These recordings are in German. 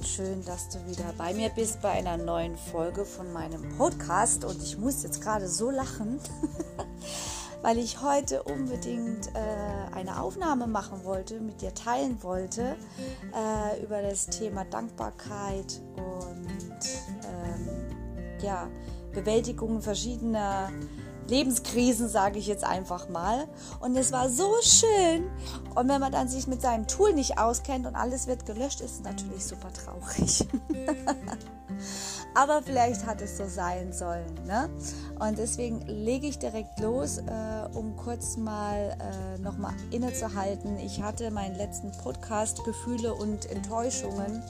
und schön, dass du wieder bei mir bist bei einer neuen Folge von meinem Podcast. Und ich muss jetzt gerade so lachen, weil ich heute unbedingt äh, eine Aufnahme machen wollte, mit dir teilen wollte äh, über das Thema Dankbarkeit und ähm, ja, Bewältigung verschiedener Lebenskrisen, sage ich jetzt einfach mal. Und es war so schön. Und wenn man dann sich mit seinem Tool nicht auskennt und alles wird gelöscht, ist es natürlich super traurig. Aber vielleicht hat es so sein sollen. Ne? Und deswegen lege ich direkt los, äh, um kurz mal äh, nochmal innezuhalten. Ich hatte meinen letzten Podcast Gefühle und Enttäuschungen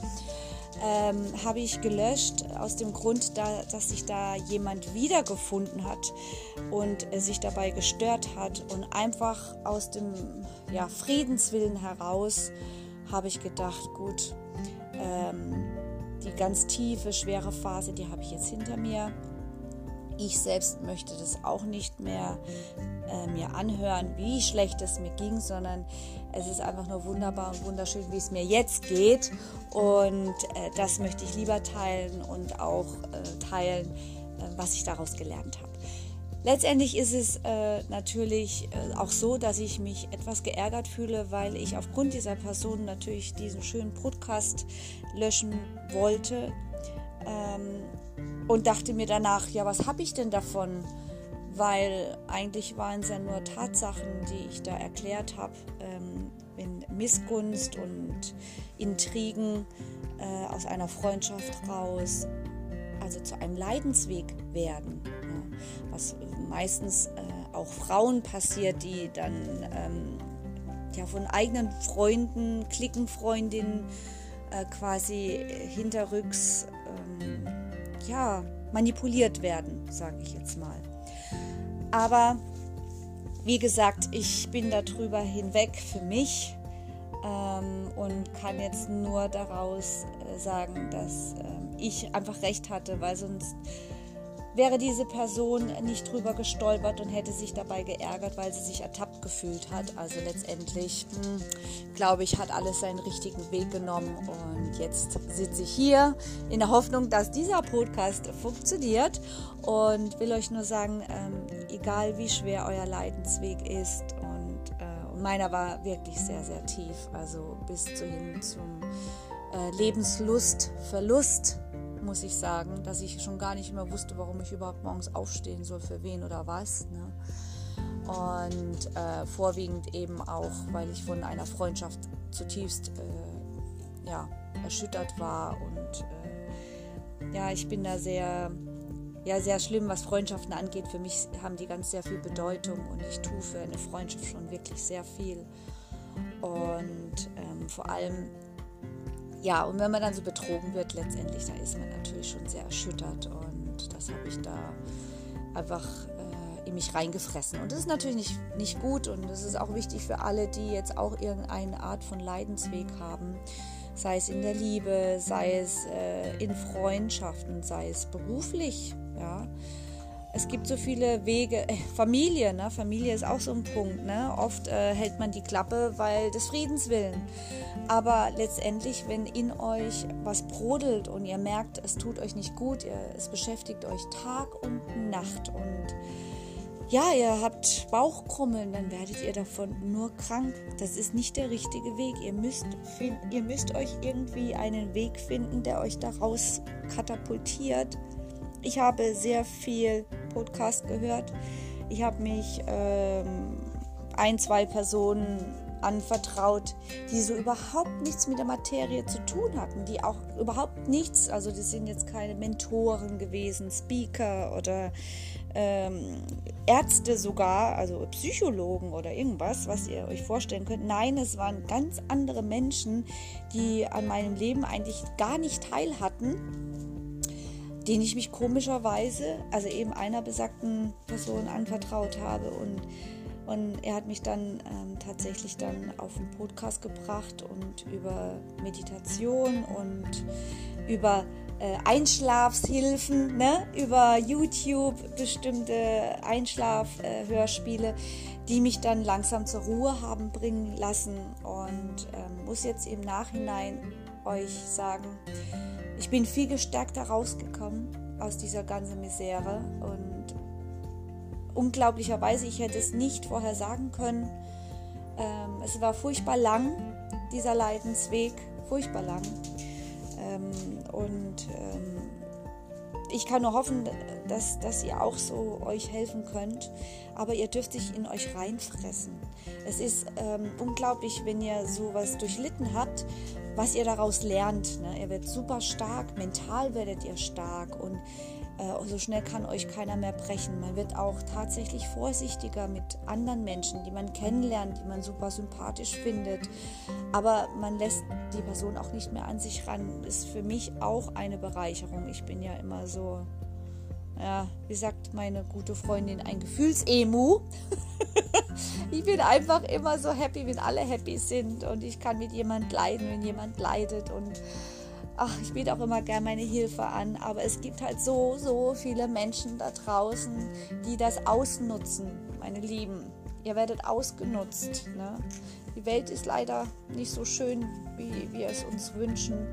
ähm, habe ich gelöscht aus dem Grund, da, dass sich da jemand wiedergefunden hat und äh, sich dabei gestört hat und einfach aus dem ja, Friedenswillen heraus habe ich gedacht, gut, ähm, die ganz tiefe, schwere Phase, die habe ich jetzt hinter mir. Ich selbst möchte das auch nicht mehr äh, mir anhören, wie schlecht es mir ging, sondern es ist einfach nur wunderbar und wunderschön, wie es mir jetzt geht. Und äh, das möchte ich lieber teilen und auch äh, teilen, äh, was ich daraus gelernt habe. Letztendlich ist es äh, natürlich äh, auch so, dass ich mich etwas geärgert fühle, weil ich aufgrund dieser Person natürlich diesen schönen Podcast löschen wollte. Ähm, und dachte mir danach, ja, was habe ich denn davon? Weil eigentlich waren es ja nur Tatsachen, die ich da erklärt habe, ähm, wenn Missgunst und Intrigen äh, aus einer Freundschaft raus, also zu einem Leidensweg werden. Ja, was meistens äh, auch Frauen passiert, die dann ähm, ja, von eigenen Freunden, Klickenfreundinnen äh, quasi hinterrücks ähm, ja, manipuliert werden, sage ich jetzt mal. Aber wie gesagt, ich bin darüber hinweg für mich ähm, und kann jetzt nur daraus äh, sagen, dass ähm, ich einfach recht hatte, weil sonst wäre diese Person nicht drüber gestolpert und hätte sich dabei geärgert, weil sie sich ertappt gefühlt hat. Also letztendlich, hm, glaube ich, hat alles seinen richtigen Weg genommen und jetzt sitze ich hier in der Hoffnung, dass dieser Podcast funktioniert und will euch nur sagen, ähm, egal wie schwer euer Leidensweg ist und, äh, meiner war wirklich sehr, sehr tief, also bis zu hin zum äh, Lebenslust, Verlust muss ich sagen, dass ich schon gar nicht mehr wusste, warum ich überhaupt morgens aufstehen soll, für wen oder was. Ne? Und äh, vorwiegend eben auch, weil ich von einer Freundschaft zutiefst äh, ja, erschüttert war. Und äh, ja, ich bin da sehr, ja, sehr schlimm, was Freundschaften angeht. Für mich haben die ganz sehr viel Bedeutung und ich tue für eine Freundschaft schon wirklich sehr viel. Und ähm, vor allem ja, und wenn man dann so betrogen wird, letztendlich, da ist man natürlich schon sehr erschüttert und das habe ich da einfach äh, in mich reingefressen. Und das ist natürlich nicht, nicht gut und das ist auch wichtig für alle, die jetzt auch irgendeine Art von Leidensweg haben, sei es in der Liebe, sei es äh, in Freundschaften, sei es beruflich, ja es gibt so viele Wege. Äh, Familie, ne? Familie ist auch so ein Punkt. Ne? Oft äh, hält man die Klappe, weil des Friedens willen. Aber letztendlich, wenn in euch was brodelt und ihr merkt, es tut euch nicht gut, ihr, es beschäftigt euch Tag und Nacht und ja, ihr habt Bauchkrummeln, dann werdet ihr davon nur krank. Das ist nicht der richtige Weg. Ihr müsst, ihr müsst euch irgendwie einen Weg finden, der euch daraus katapultiert. Ich habe sehr viel Podcast gehört. Ich habe mich ähm, ein, zwei Personen anvertraut, die so überhaupt nichts mit der Materie zu tun hatten, die auch überhaupt nichts, also das sind jetzt keine Mentoren gewesen, Speaker oder ähm, Ärzte sogar, also Psychologen oder irgendwas, was ihr euch vorstellen könnt. Nein, es waren ganz andere Menschen, die an meinem Leben eigentlich gar nicht teil hatten den ich mich komischerweise, also eben einer besagten Person anvertraut habe und, und er hat mich dann ähm, tatsächlich dann auf den Podcast gebracht und über Meditation und über äh, Einschlafshilfen, ne? über YouTube bestimmte Einschlafhörspiele, äh, die mich dann langsam zur Ruhe haben bringen lassen und ähm, muss jetzt im Nachhinein euch sagen, ich bin viel gestärkter rausgekommen aus dieser ganzen Misere und unglaublicherweise, ich hätte es nicht vorher sagen können. Ähm, es war furchtbar lang, dieser Leidensweg, furchtbar lang. Ähm, und ähm, ich kann nur hoffen, dass, dass ihr auch so euch helfen könnt. Aber ihr dürft sich in euch reinfressen. Es ist ähm, unglaublich, wenn ihr sowas durchlitten habt, was ihr daraus lernt. Ne? Ihr werdet super stark, mental werdet ihr stark und äh, so schnell kann euch keiner mehr brechen. Man wird auch tatsächlich vorsichtiger mit anderen Menschen, die man kennenlernt, die man super sympathisch findet. Aber man lässt die Person auch nicht mehr an sich ran. Ist für mich auch eine Bereicherung. Ich bin ja immer so, ja, wie sagt meine gute Freundin, ein Gefühlsemu. ich bin einfach immer so happy, wenn alle happy sind und ich kann mit jemand leiden, wenn jemand leidet und ach, ich biete auch immer gerne meine Hilfe an, aber es gibt halt so, so viele Menschen da draußen, die das ausnutzen, meine Lieben. Ihr werdet ausgenutzt. Ne? Die Welt ist leider nicht so schön, wie wir es uns wünschen.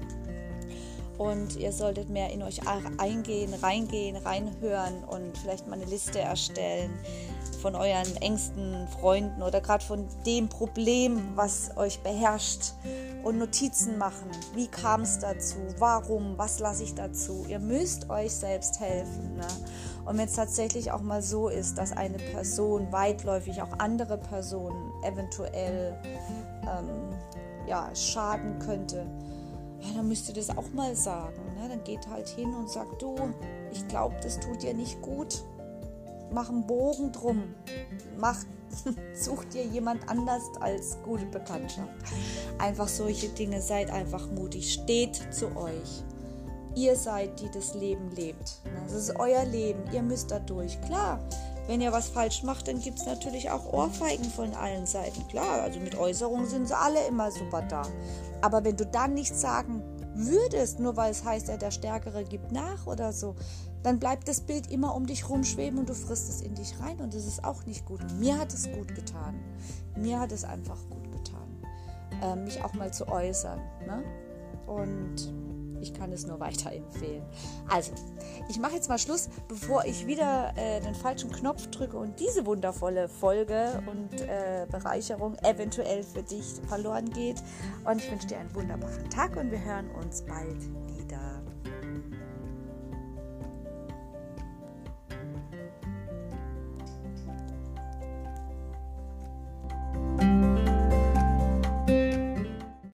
Und ihr solltet mehr in euch eingehen, reingehen, reinhören und vielleicht mal eine Liste erstellen von euren engsten Freunden oder gerade von dem Problem, was euch beherrscht und Notizen machen. Wie kam es dazu? Warum? Was lasse ich dazu? Ihr müsst euch selbst helfen. Ne? Und wenn es tatsächlich auch mal so ist, dass eine Person weitläufig auch andere Personen eventuell ähm, ja, schaden könnte, ja, dann müsst ihr das auch mal sagen. Ne? Dann geht halt hin und sagt, du, ich glaube, das tut dir nicht gut. Mach einen Bogen drum. Mach Such dir jemand anders als gute Bekanntschaft. Einfach solche Dinge, seid einfach mutig, steht zu euch. Ihr seid, die das Leben lebt. Das ist euer Leben, ihr müsst da durch. Klar, wenn ihr was falsch macht, dann gibt es natürlich auch Ohrfeigen von allen Seiten. Klar, also mit Äußerungen sind sie alle immer super da. Aber wenn du dann nichts sagen würdest, nur weil es heißt, ja, der Stärkere gibt nach oder so, dann bleibt das Bild immer um dich rumschweben und du frisst es in dich rein und das ist auch nicht gut. Mir hat es gut getan. Mir hat es einfach gut getan, äh, mich auch mal zu äußern. Ne? Und ich kann es nur weiterempfehlen. Also, ich mache jetzt mal Schluss, bevor ich wieder äh, den falschen Knopf drücke und diese wundervolle Folge und äh, Bereicherung eventuell für dich verloren geht. Und ich wünsche dir einen wunderbaren Tag und wir hören uns bald wieder.